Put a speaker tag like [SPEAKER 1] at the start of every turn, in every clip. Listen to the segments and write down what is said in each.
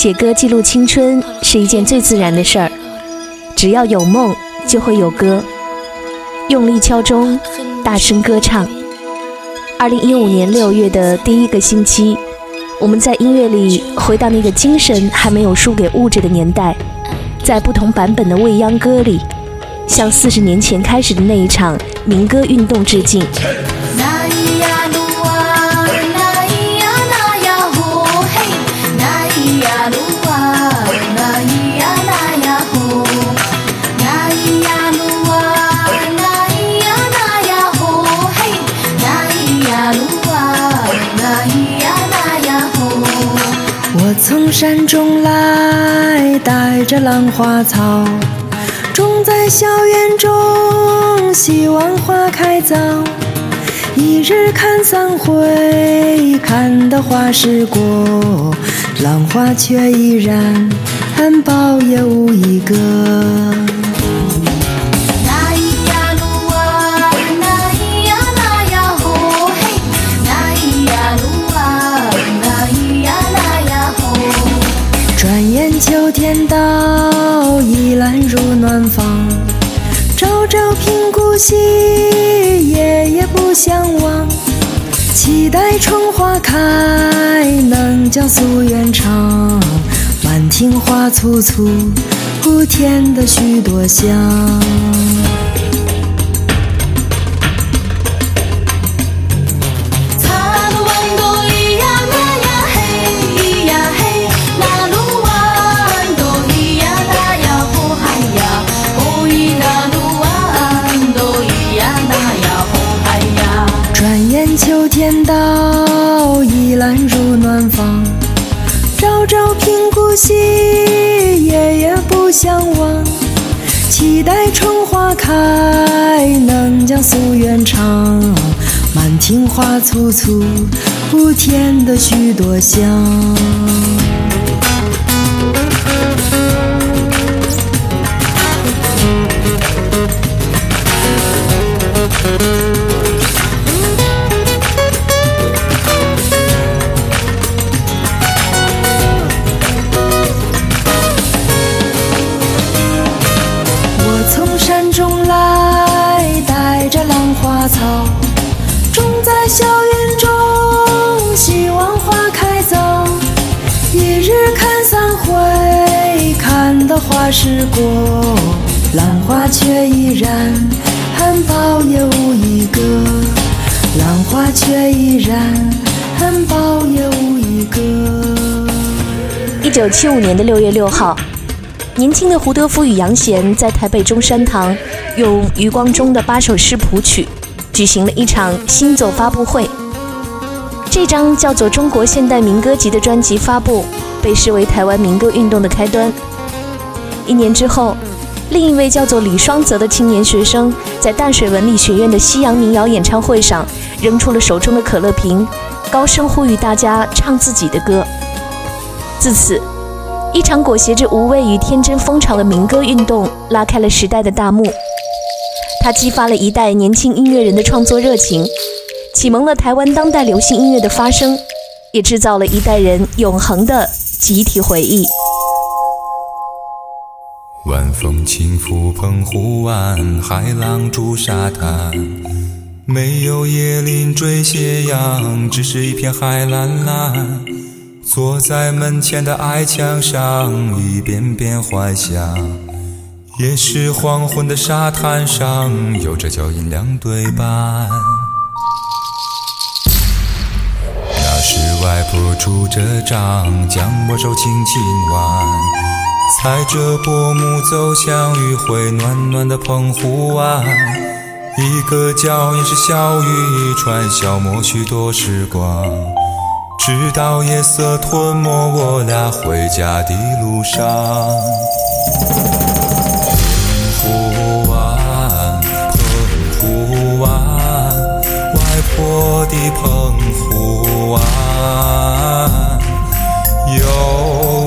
[SPEAKER 1] 写歌记录青春是一件最自然的事儿，只要有梦就会有歌，用力敲钟，大声歌唱。二零一五年六月的第一个星期，我们在音乐里回到那个精神还没有输给物质的年代，在不同版本的未央歌里，向四十年前开始的那一场民歌运动致敬。
[SPEAKER 2] 山中来，带着兰花草，种在小园中，希望花开早。一日看三回，看得花时过，兰花却依然，苞也无一个。频顾惜，夜夜不相忘。期待春花开，能将夙愿偿。满庭花簇簇，添的许多香。相望。期待春花开，能将夙愿偿。满庭花簇簇，不添的许多香。一
[SPEAKER 1] 九七五年的六月六号，年轻的胡德夫与杨贤在台北中山堂用余光中的八首诗谱曲，举行了一场新作发布会。这张叫做《中国现代民歌集》的专辑发布，被视为台湾民歌运动的开端。一年之后，另一位叫做李双泽的青年学生，在淡水文理学院的西洋民谣演唱会上，扔出了手中的可乐瓶，高声呼吁大家唱自己的歌。自此，一场裹挟着无畏与天真风潮的民歌运动拉开了时代的大幕。它激发了一代年轻音乐人的创作热情，启蒙了台湾当代流行音乐的发生，也制造了一代人永恒的集体回忆。
[SPEAKER 3] 晚风轻拂澎湖湾，海浪逐沙滩。没有椰林缀斜阳，只是一片海蓝蓝。坐在门前的矮墙上，一遍遍幻想。也是黄昏的沙滩上，有着脚印两对半。那时外婆拄着杖，将我手轻轻挽。踩着薄暮走向余晖暖暖的澎湖湾，一个脚印是小雨一串，消磨许多时光，直到夜色吞没我俩回家的路上。澎湖湾，澎湖湾，外婆的澎湖湾。有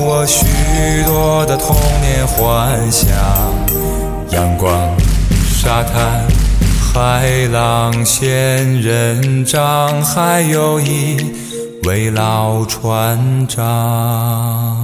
[SPEAKER 3] 我许多的童年幻想，阳光、沙滩、海浪、仙人掌，还有一为老船长。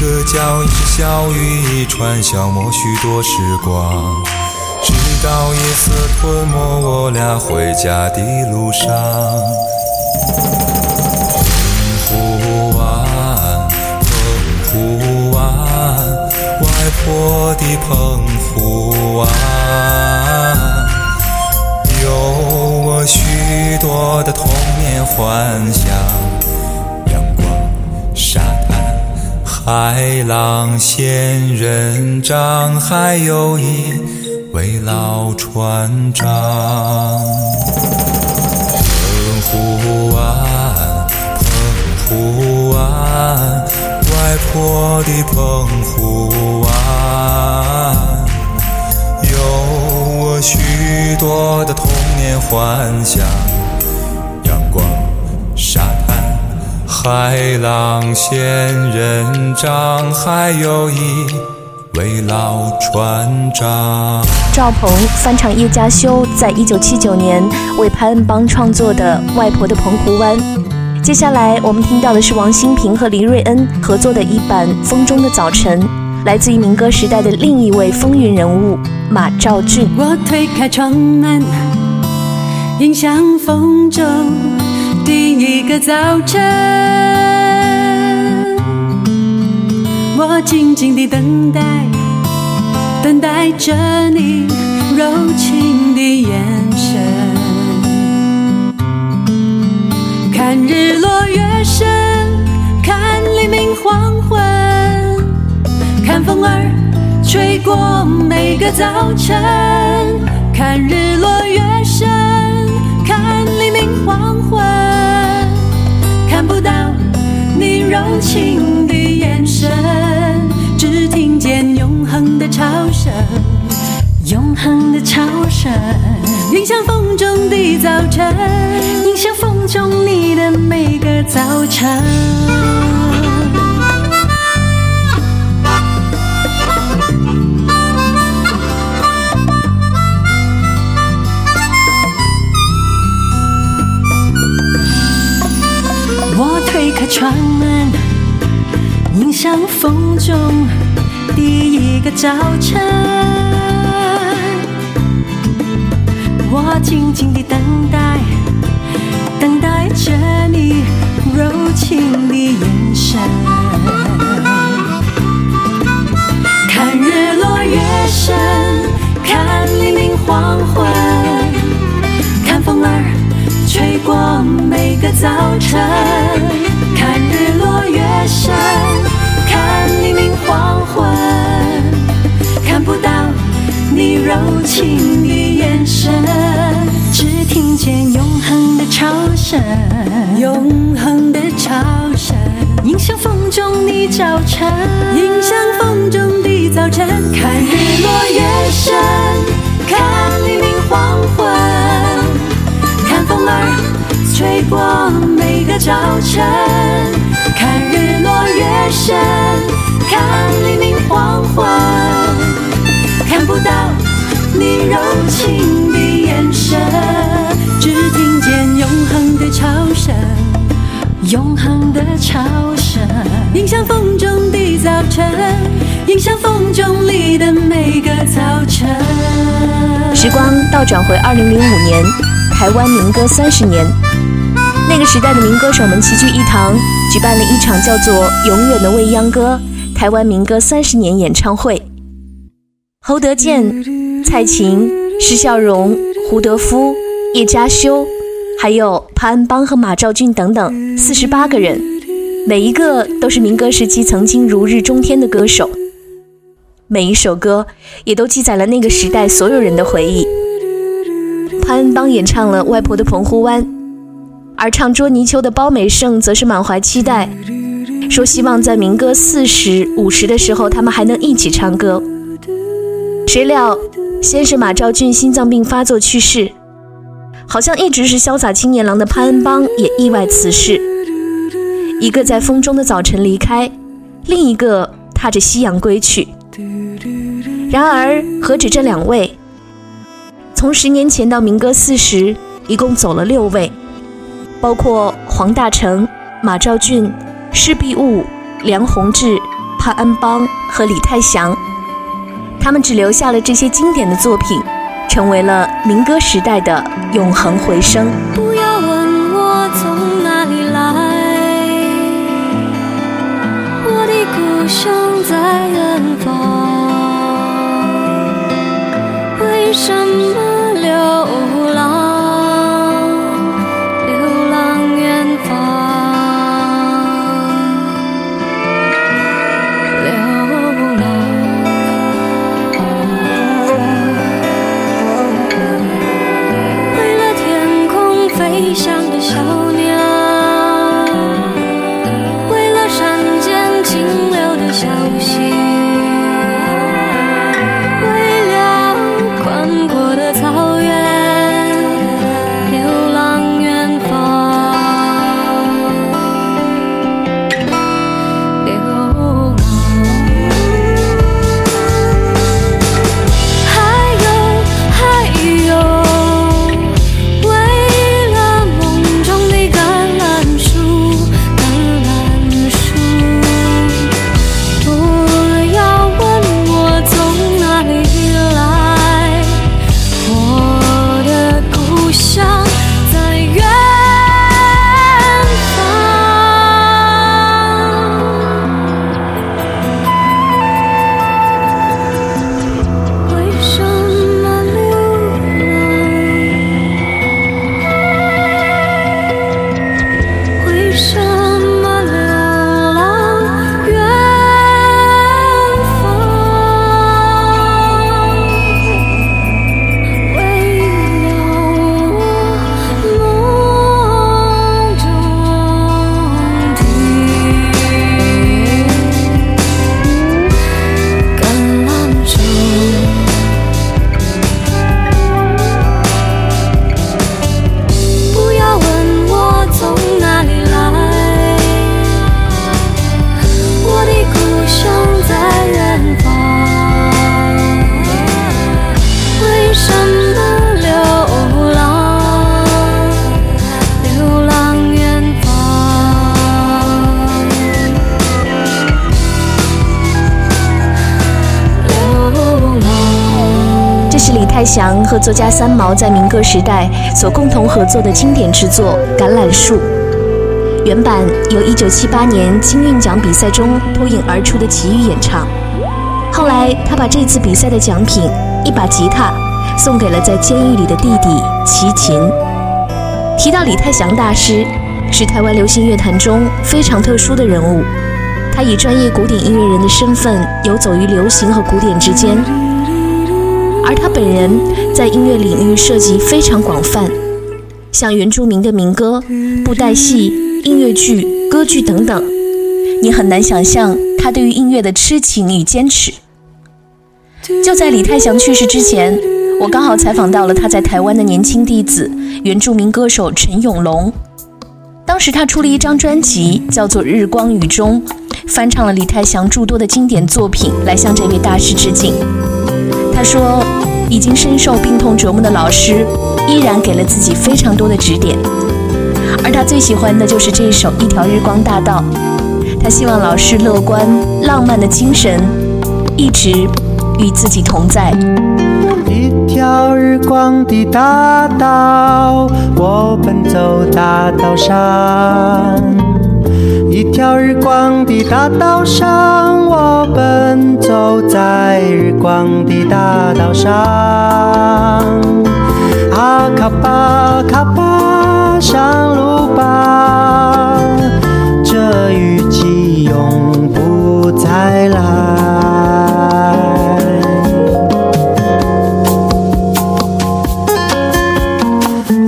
[SPEAKER 3] 个脚印小雨一串，消磨许多时光，直到夜色吞没我俩回家的路上。澎湖湾，澎湖湾，外婆的澎湖湾。有我许多的童年幻想，海浪、仙人掌，还有一位老船长。澎湖湾，澎湖湾，外婆的澎湖湾。有我许多的童年幻想，海浪、仙人掌，还有一位老船长。
[SPEAKER 1] 赵鹏翻唱叶嘉修在一九七九年为潘恩邦创作的《外婆的澎湖湾》。接下来我们听到的是王心平和黎瑞恩合作的一版《风中的早晨》。来自于民歌时代的另一位风云人物马兆俊。
[SPEAKER 4] 我推开窗门，迎向风中第一个早晨。我静静地等待，等待着你柔情的眼神。看日落月升，看黎明黄昏。看风儿吹过每个早晨，看日落月升，看黎明黄昏，看不到你柔情的眼神，只听见永恒的潮声，永恒的潮声，迎向风中的早晨，迎向风中你的每个早晨。窗门，迎向风中第一个早晨。我静静地等待，等待着你柔情的眼神。看日落月升，看黎明黄昏，看风儿吹过每个早晨。黄昏，看不到你柔情的眼神，只听见永恒的潮声，永恒的潮声，迎向风中的早晨，迎向风中的早晨。看日落月升，看黎明黄昏，看风儿。吹过每个早晨，看日落月升，看黎明黄昏，看不到你柔情的眼神，只听见永恒的潮声，永恒的潮声，迎向风中的早晨，迎向风中里的每个早晨。
[SPEAKER 1] 时光倒转回二零零五年，台湾民歌三十年。那个时代的民歌手们齐聚一堂，举办了一场叫做《永远的未央歌》台湾民歌三十年演唱会。侯德健、蔡琴、施孝荣、胡德夫、叶嘉修，还有潘安邦和马兆骏等等四十八个人，每一个都是民歌时期曾经如日中天的歌手。每一首歌也都记载了那个时代所有人的回忆。潘安邦演唱了《外婆的澎湖湾》。而唱捉泥鳅的包美胜则是满怀期待，说希望在民歌四十五十的时候，他们还能一起唱歌。谁料，先是马兆骏心脏病发作去世，好像一直是潇洒青年郎的潘恩邦也意外辞世。一个在风中的早晨离开，另一个踏着夕阳归去。然而，何止这两位？从十年前到民歌四十，一共走了六位，包括黄大成、马兆俊、施碧雾、梁鸿志、潘安邦和李泰祥。他们只留下了这些经典的作品，成为了民歌时代的永恒回声。
[SPEAKER 4] 不要问我从哪里来，我的故乡在远方。为什么流浪？
[SPEAKER 1] 和作家三毛在民歌时代所共同合作的经典之作《橄榄树》。原版由1978年金韵奖比赛中脱颖而出的齐豫演唱。后来，他把这次比赛的奖品一把吉他送给了在监狱里的弟弟齐秦。提到李泰祥大师，是台湾流行乐坛中非常特殊的人物。他以专业古典音乐人的身份游走于流行和古典之间，而他本人在音乐领域涉及非常广泛，像原住民的民歌、布袋戏、音乐剧、歌剧等等，你很难想象他对于音乐的痴情与坚持。就在李泰祥去世之前，我刚好采访到了他在台湾的年轻弟子，原住民歌手陈永龙。当时他出了一张专辑，叫做《日光雨中》，翻唱了李泰祥诸多的经典作品，来向这位大师致敬。他说，已经深受病痛折磨的老师，依然给了自己非常多的指点，而他最喜欢的就是这首《一条日光大道》。他希望老师乐观浪漫的精神一直与自己同在。
[SPEAKER 5] 一条日光的大道，我奔走大道上。一条日光的大道上，我奔走在日光的大道上。啊卡巴卡巴上路吧，这雨季永不再来。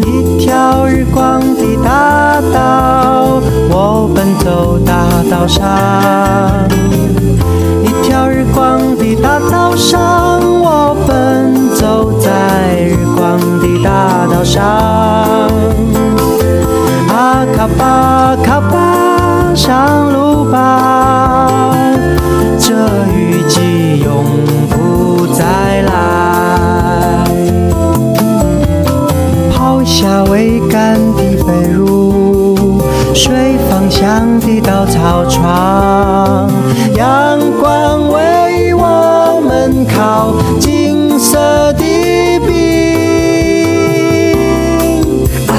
[SPEAKER 5] 一条日光的大道，奔走大道上，一条日光的大道上，我奔走在日光的大道上。啊，卡巴卡巴，上路吧，这雨季永不再来。抛下桅杆的飞入水方向的稻草床，阳光为我们烤金色的饼。啊，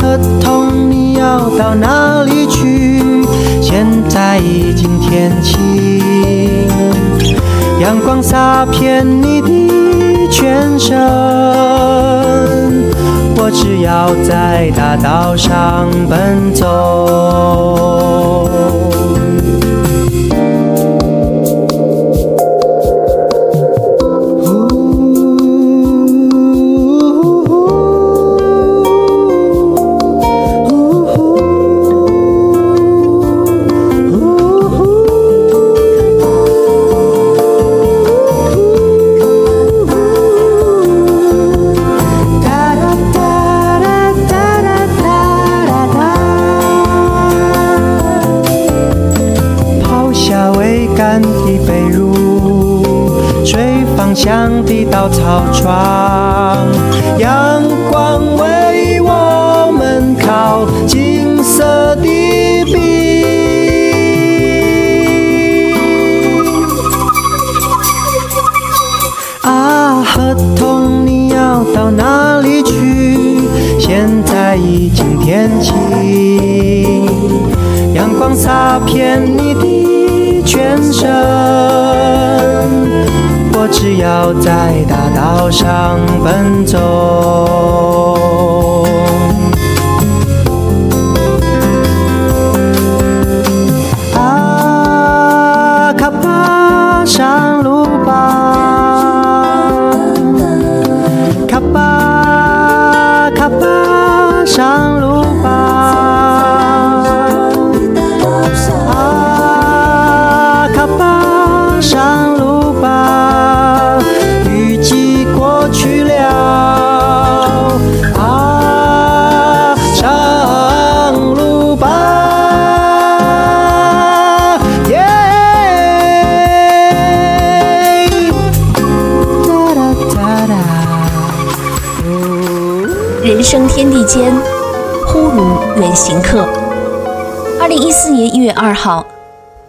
[SPEAKER 5] 合同你要到哪里去？现在已经天晴，阳光洒遍你的全身。我只要在大道上奔走。一道草床，阳光为我们烤金色的饼。啊，合同你要到哪里去？现在已经天晴，阳光洒遍你的全身。只要在大道上奔走。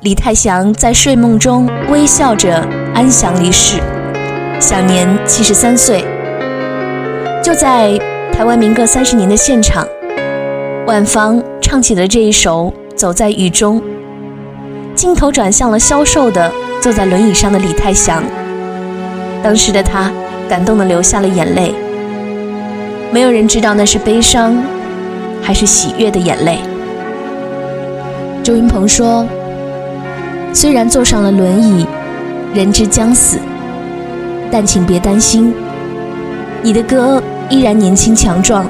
[SPEAKER 1] 李泰祥在睡梦中微笑着安详离世，享年七十三岁。就在台湾民歌三十年的现场，万芳唱起了这一首《走在雨中》，镜头转向了消瘦的坐在轮椅上的李泰祥。当时的他感动的流下了眼泪。没有人知道那是悲伤，还是喜悦的眼泪。周云鹏说：“虽然坐上了轮椅，人之将死，但请别担心，你的哥依然年轻强壮。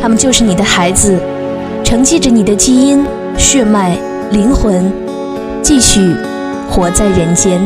[SPEAKER 1] 他们就是你的孩子，承继着你的基因、血脉、灵魂，继续活在人间。”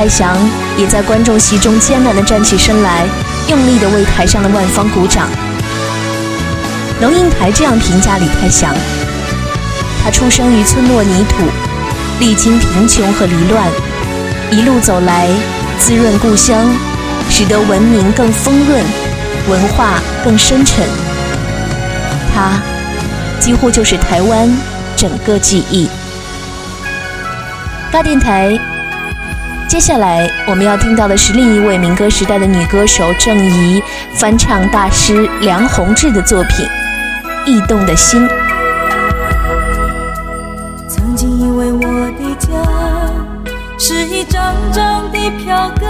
[SPEAKER 1] 李泰祥也在观众席中艰难地站起身来，用力地为台上的万芳鼓掌。龙应台这样评价李泰祥：他出生于村落泥土，历经贫穷和离乱，一路走来，滋润故乡，使得文明更丰润，文化更深沉。他。几乎就是台湾整个记忆。大电台，接下来我们要听到的是另一位民歌时代的女歌手郑怡翻唱大师梁鸿志的作品《驿动的心》。
[SPEAKER 4] 曾经以为我的家是一张张的票根，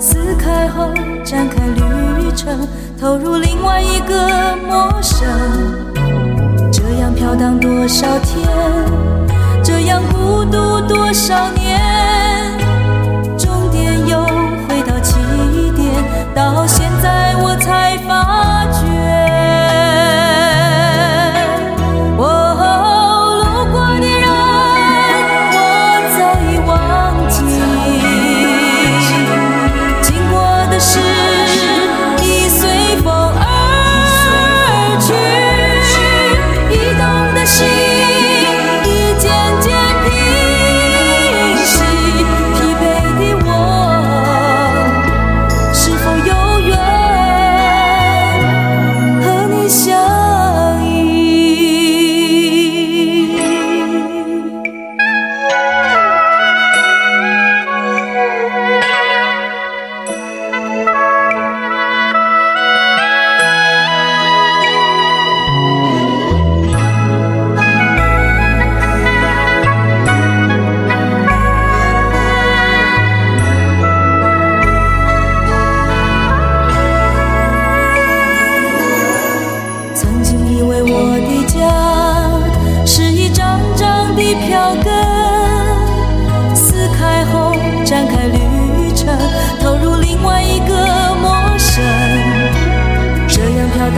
[SPEAKER 4] 撕开后展开旅程。投入另外一个陌生，这样飘荡多少天，这样孤独多少年，在我才发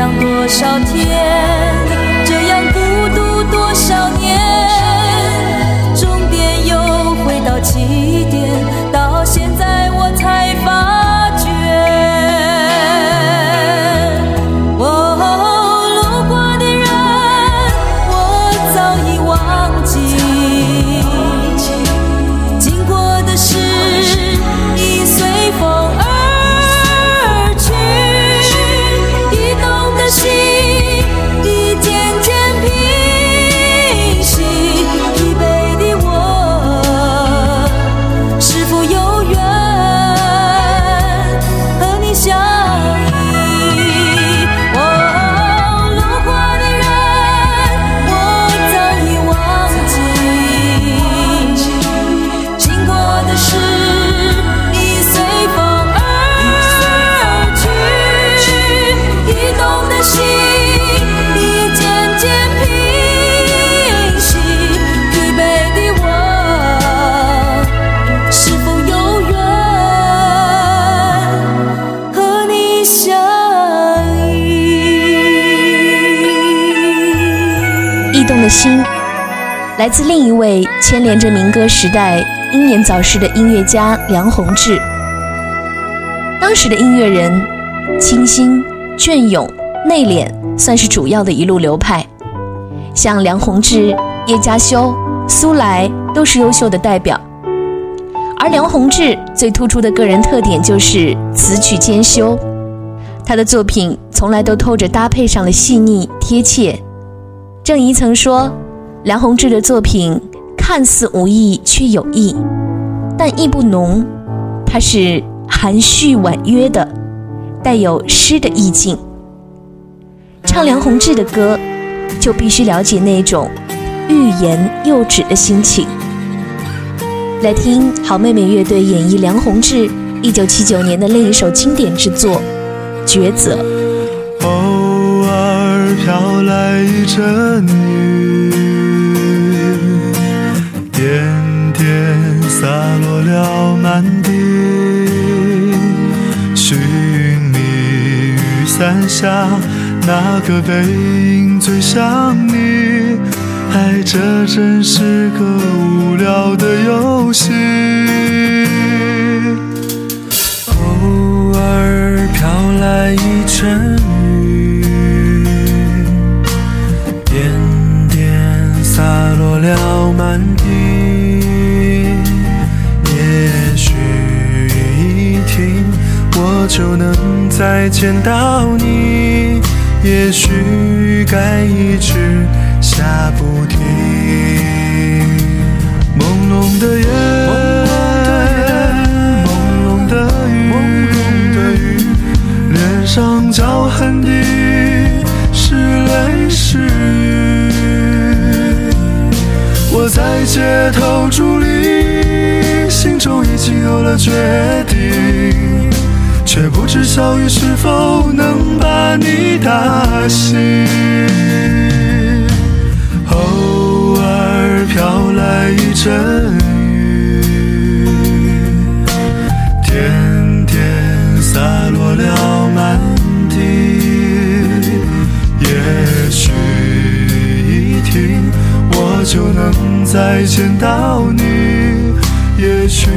[SPEAKER 4] 要
[SPEAKER 1] 多少天来自另一位牵连着民歌时代英年早逝的音乐家梁鸿志。当时的音乐人，清新、隽永、内敛，算是主要的一路流派。像梁鸿志、叶嘉修、苏来都是优秀的代表。而梁鸿志最突出的个人特点就是词曲兼修，他的作品从来都透着搭配上的细腻贴切。郑怡曾说，梁鸿志的作品看似无意却有意，但意不浓，它是含蓄婉约的，带有诗的意境。唱梁鸿志的歌，就必须了解那种欲言又止的心情。来听好妹妹乐队演绎梁鸿志一九七九年的另一首经典之作《抉择》。
[SPEAKER 6] 偶尔飘来一阵雨，洒落了满地。寻觅雨伞下
[SPEAKER 7] 哪个背影最像你？爱这真是个无聊的游戏。
[SPEAKER 6] 偶尔飘来一阵雨，点点洒落了满地。就能再见到你。也许该一直下不停。朦胧的夜，朦胧的雨，脸上脚痕的是泪是雨。我在街头伫，小雨是否能把你打醒。偶尔飘来一阵雨，点点洒落了满地。也许一停，我就能再见到你。也许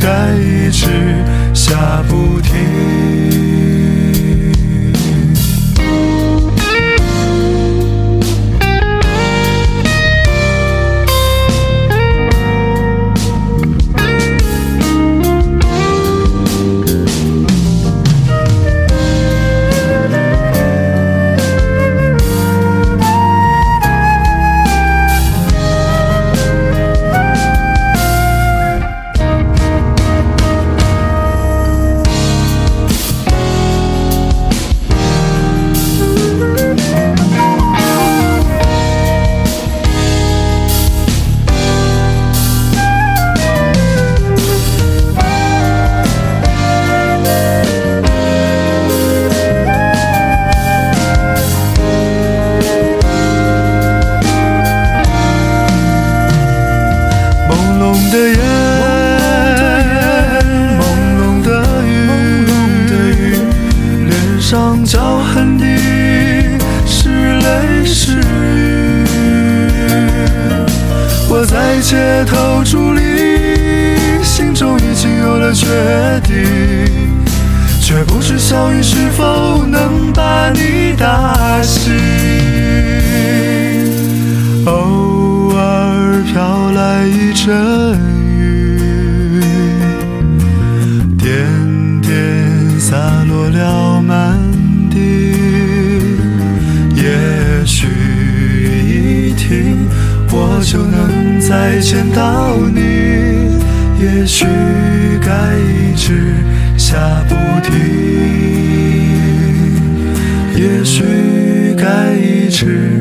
[SPEAKER 6] 该一直的夜，朦胧的雨，脸上脚痕的是泪是雨。我在街头伫立，心中已经有了决定，却不知小雨是否再见到你。也许该一直下不停。也许该一直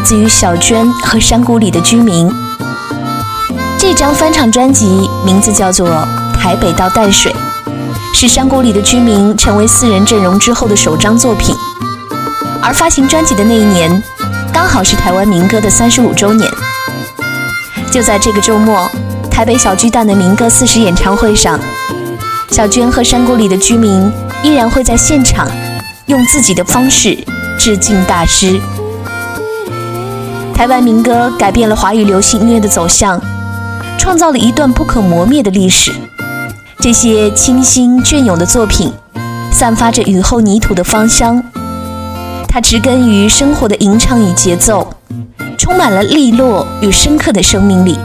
[SPEAKER 1] 来自于小娟和山谷里的居民。这张翻唱专辑名字叫做《台北到淡水》，是山谷里的居民成为四人阵容之后的首张作品。而发行专辑的那一年，刚好是台湾民歌的三十五周年。就在这个周末，台北小巨蛋的民歌四十演唱会上，小娟和山谷里的居民依然会在现场用自己的方式致敬大师。台湾民歌改变了华语流行音乐的走向，创造了一段不可磨灭的历史。这些清新隽永的作品，散发着雨后泥土的芳香。它植根于生活的吟唱与节奏，充满了利落与深刻的生命力。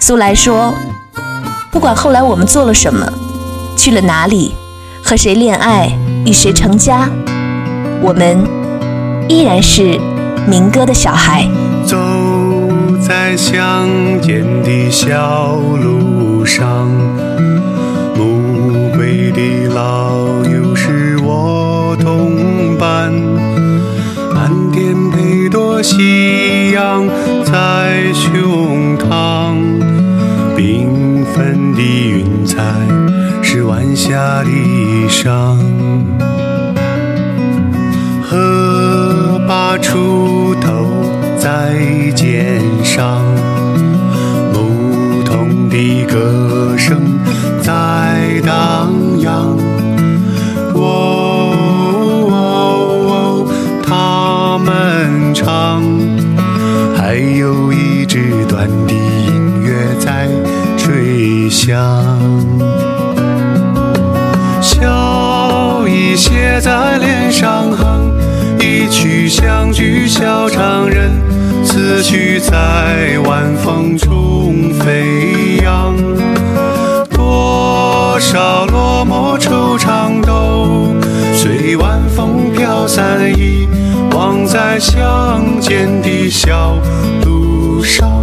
[SPEAKER 1] 苏来说：“不管后来我们做了什么，去了哪里，和谁恋爱，与谁成家，我们依然是民歌的小孩。
[SPEAKER 8] 走在乡间的小路上，暮归的老友是我同伴，蓝天配朵夕阳在胸膛，缤纷的云彩是晚霞的衣裳把锄头在肩上，牧童的歌声在荡漾。哦哦哦，他们唱，还有一支短笛音乐在吹响。笑意写在脸上，曲相聚笑长人，此曲在晚风中飞扬。多少落寞惆怅都随晚风飘散，遗忘在乡间的小路上。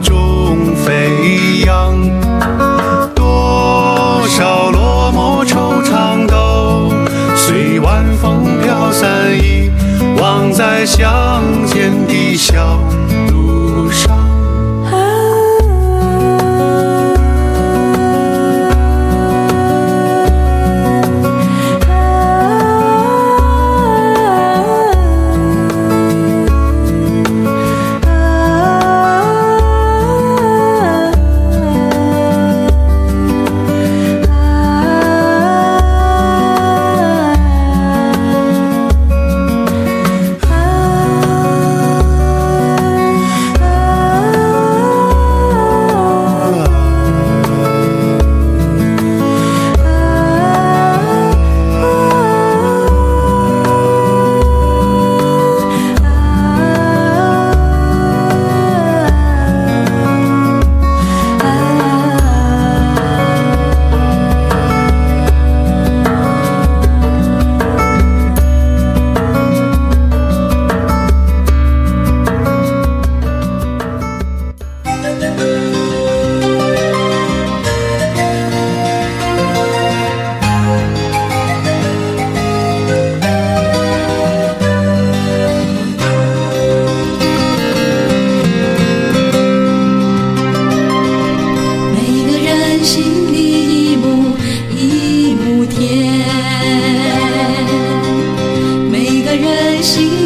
[SPEAKER 8] 中飞扬多少落寞惆怅都随晚风飘散遗忘在乡间的小
[SPEAKER 4] Gracias.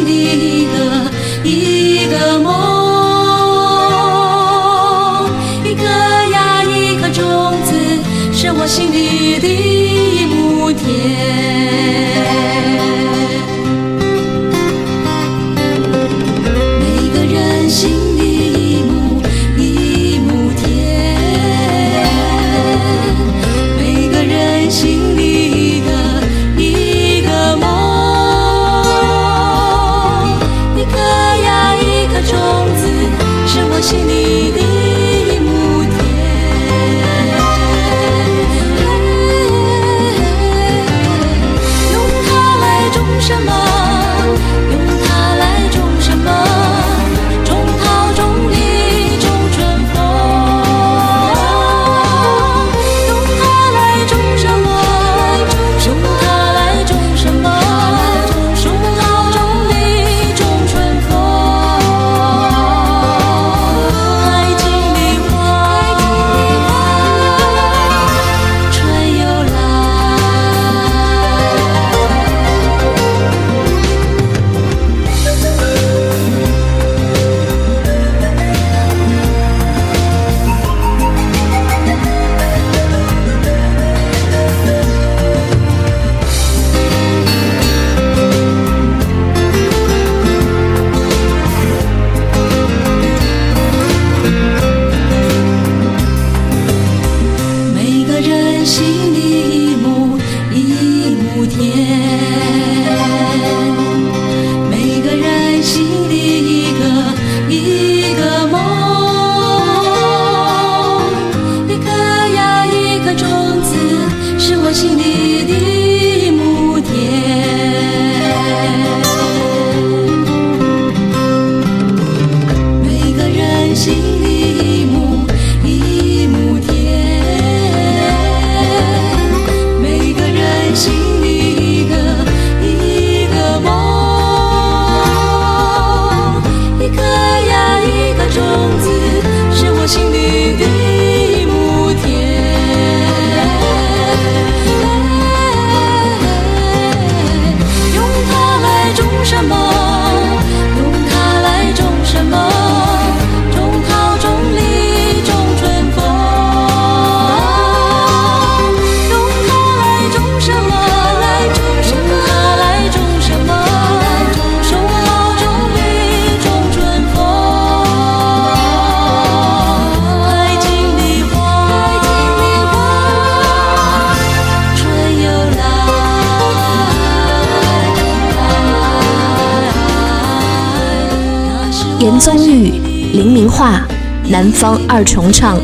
[SPEAKER 4] 南方二重唱，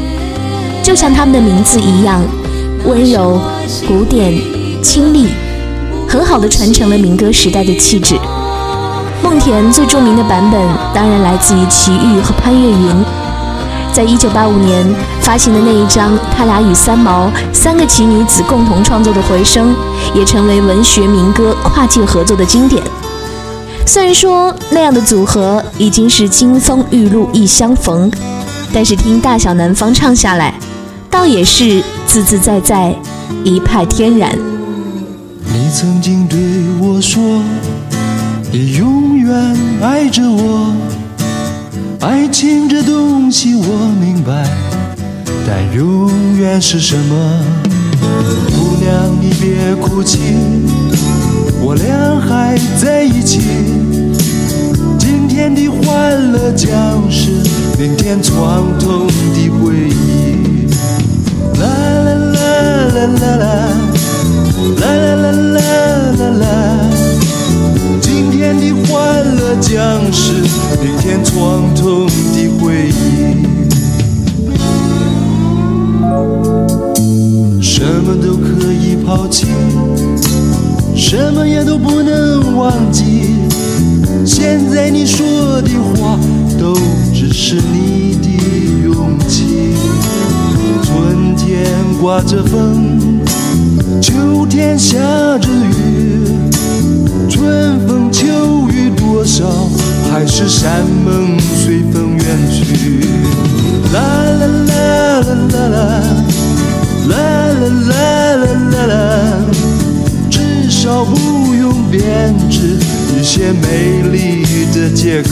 [SPEAKER 4] 就像他们的名字一样，温柔、古典、清丽，
[SPEAKER 1] 很好的传承了民歌时代的气质。梦田最著名的版本当然来自于齐豫和潘越云，在一九八五年发行的那一张，他俩与三毛三个奇女子共同创作的《回声》，也成为文学民歌跨界合作的经典。虽然说那样的组合已经是金风玉露一相逢，但是听大小南方唱下来，倒也是自自在在，一派天然。
[SPEAKER 6] 你曾经对我说。你永远爱着我，爱情这东西我明白，但永远是什么？姑娘你别哭泣，我俩还在一起。天的欢乐将是明天创痛的回忆。啦啦啦啦啦啦，啦啦啦啦啦啦。今天的欢乐将是明天创痛的回忆，什么都可以抛弃，什么也都不能忘记。现在你说的话都只是你的勇气。春天刮着风，秋天下着雨。春风秋雨多少，海誓山盟随风远去。啦啦啦啦啦啦，啦啦啦啦，不用编织一些美丽的借口。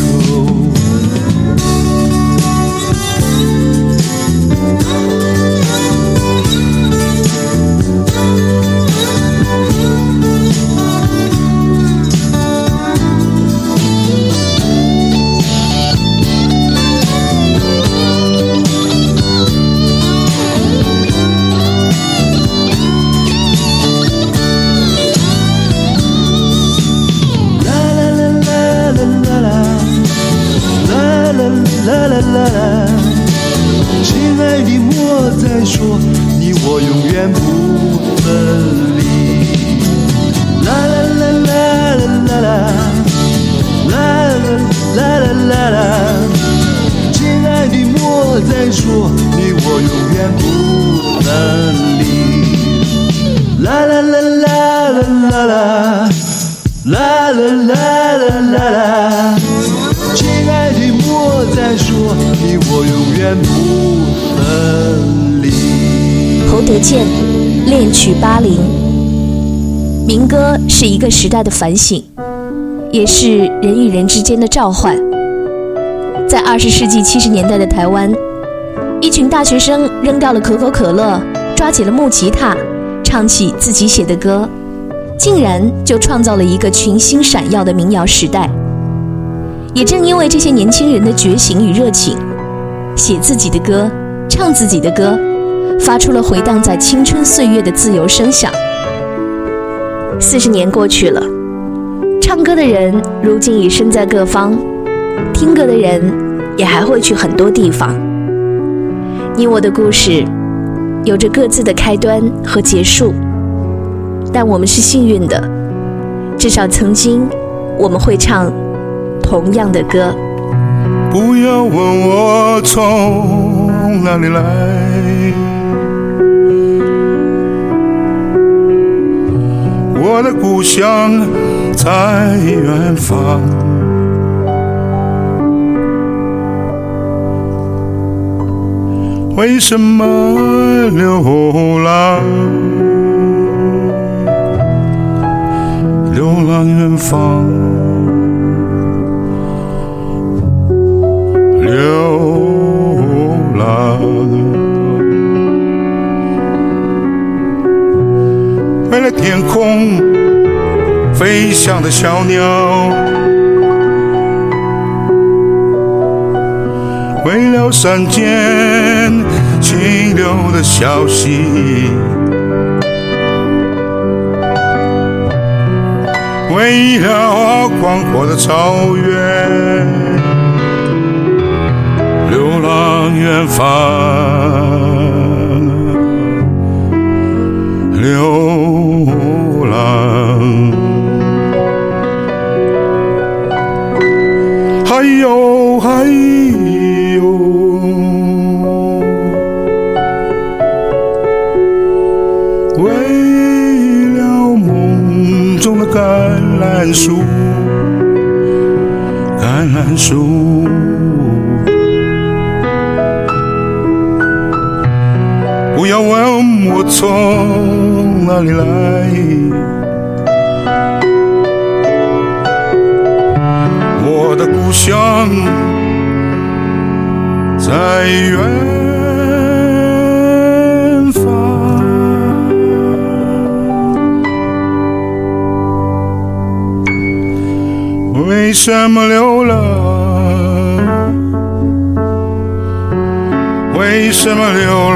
[SPEAKER 1] 时代的反省，也是人与人之间的召唤。在二十世纪七十年代的台湾，一群大学生扔掉了可口可乐，抓起了木吉他，唱起自己写的歌，竟然就创造了一个群星闪耀的民谣时代。也正因为这些年轻人的觉醒与热情，写自己的歌，唱自己的歌。发出了回荡在青春岁月的自由声响。四十年过去了，唱歌的人如今已身在各方，听歌的人也还会去很多地方。你我的故事有着各自的开端和结束，但我们是幸运的，至少曾经我们会唱同样的歌。
[SPEAKER 9] 不要问我从哪里来。我的故乡在远方，为什么流浪？流浪远方，流浪。为了天空飞翔的小鸟，为了山间清流的小溪，为了广阔的草原，流浪远方。流浪。什么流浪？为什么流浪？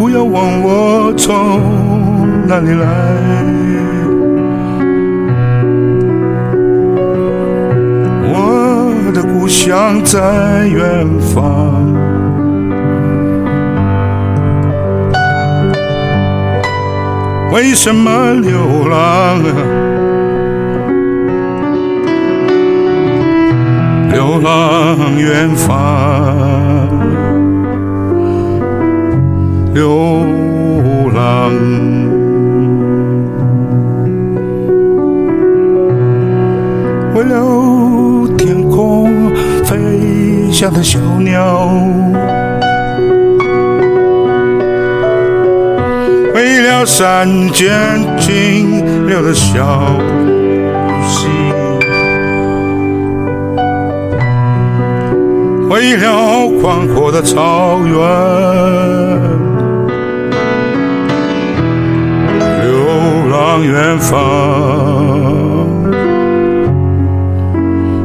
[SPEAKER 9] 不要问我从哪里来，我的故乡在远方。为什么流浪？流浪远方。流浪，为了天空飞翔的小鸟，为了山间清流的小溪，为了宽阔的草原。向远方，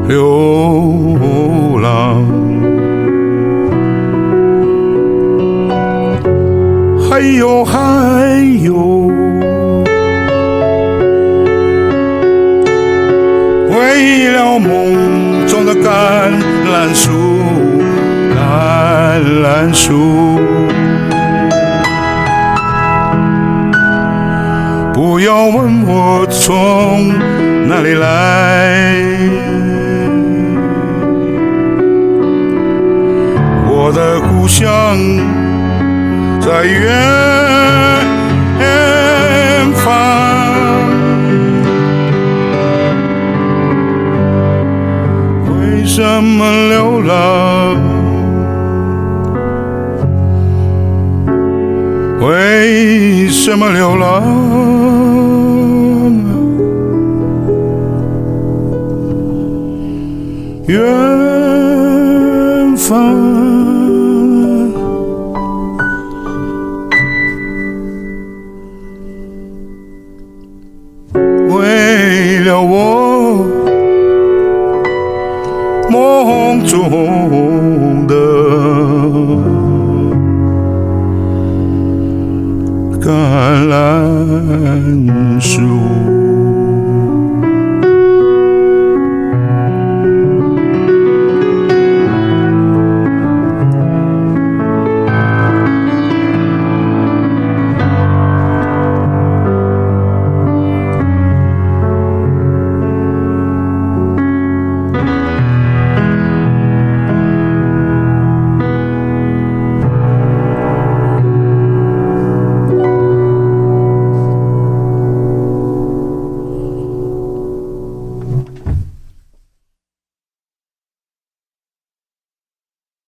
[SPEAKER 9] 流浪，还有还有，为了梦中的橄榄树，橄榄树。不要问我从哪里来，我的故乡在远方。为什么流浪？为什么流浪？远方，兰树。